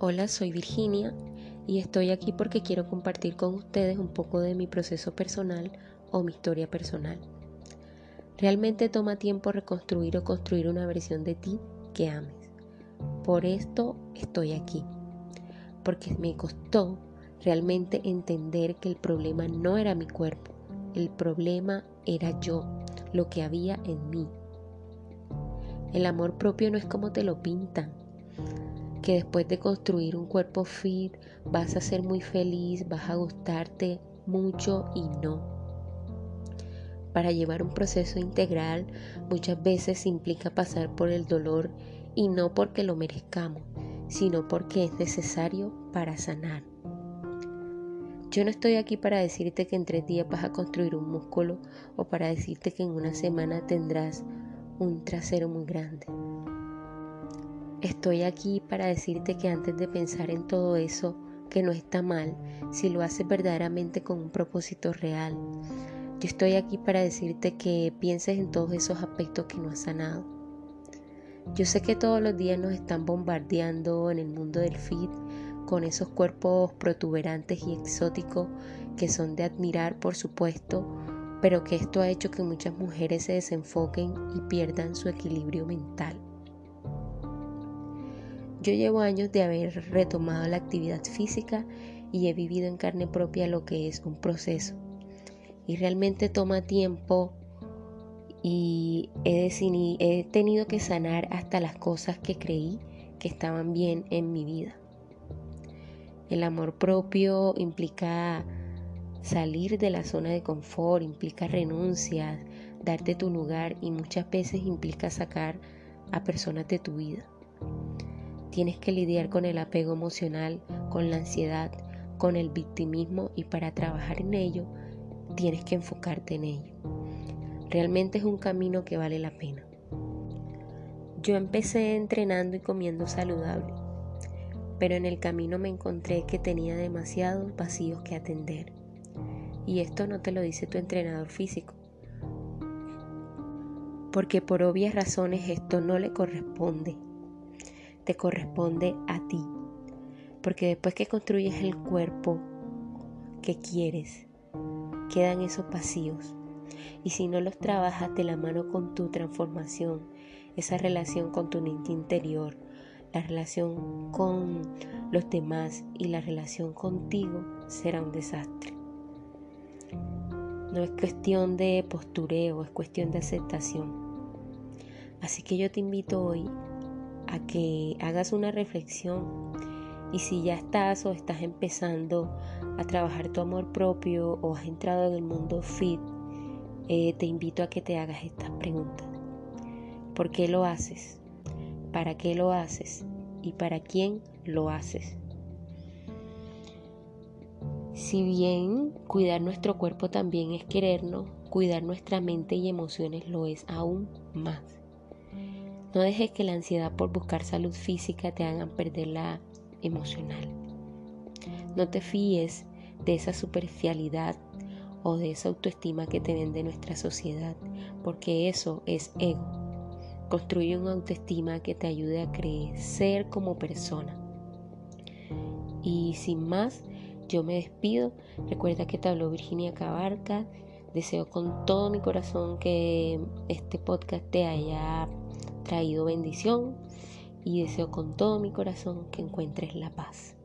Hola, soy Virginia y estoy aquí porque quiero compartir con ustedes un poco de mi proceso personal o mi historia personal. Realmente toma tiempo reconstruir o construir una versión de ti que ames. Por esto estoy aquí, porque me costó realmente entender que el problema no era mi cuerpo, el problema era yo, lo que había en mí. El amor propio no es como te lo pintan que después de construir un cuerpo fit vas a ser muy feliz, vas a gustarte mucho y no. Para llevar un proceso integral muchas veces implica pasar por el dolor y no porque lo merezcamos, sino porque es necesario para sanar. Yo no estoy aquí para decirte que en tres días vas a construir un músculo o para decirte que en una semana tendrás un trasero muy grande. Estoy aquí para decirte que antes de pensar en todo eso, que no está mal, si lo haces verdaderamente con un propósito real. Yo estoy aquí para decirte que pienses en todos esos aspectos que no has sanado. Yo sé que todos los días nos están bombardeando en el mundo del fit con esos cuerpos protuberantes y exóticos que son de admirar, por supuesto, pero que esto ha hecho que muchas mujeres se desenfoquen y pierdan su equilibrio mental. Yo llevo años de haber retomado la actividad física y he vivido en carne propia lo que es un proceso. Y realmente toma tiempo y he, tenido que sanar hasta las cosas que creí que estaban bien en mi vida. El amor propio implica salir de la zona de confort, implica renuncias, darte tu lugar y muchas veces implica sacar a personas de tu vida. Tienes que lidiar con el apego emocional, con la ansiedad, con el victimismo y para trabajar en ello tienes que enfocarte en ello. Realmente es un camino que vale la pena. Yo empecé entrenando y comiendo saludable, pero en el camino me encontré que tenía demasiados vacíos que atender. Y esto no te lo dice tu entrenador físico, porque por obvias razones esto no le corresponde te corresponde a ti. Porque después que construyes el cuerpo que quieres, quedan esos vacíos. Y si no los trabajas de la mano con tu transformación, esa relación con tu niño interior, la relación con los demás y la relación contigo será un desastre. No es cuestión de postureo, es cuestión de aceptación. Así que yo te invito hoy a que hagas una reflexión y si ya estás o estás empezando a trabajar tu amor propio o has entrado en el mundo fit, eh, te invito a que te hagas estas preguntas. ¿Por qué lo haces? ¿Para qué lo haces? ¿Y para quién lo haces? Si bien cuidar nuestro cuerpo también es querernos, cuidar nuestra mente y emociones lo es aún más. No dejes que la ansiedad por buscar salud física te hagan perder la emocional. No te fíes de esa superficialidad o de esa autoestima que te vende nuestra sociedad, porque eso es ego. Construye una autoestima que te ayude a crecer como persona. Y sin más, yo me despido. Recuerda que te habló Virginia Cabarca. Deseo con todo mi corazón que este podcast te haya traído bendición y deseo con todo mi corazón que encuentres la paz.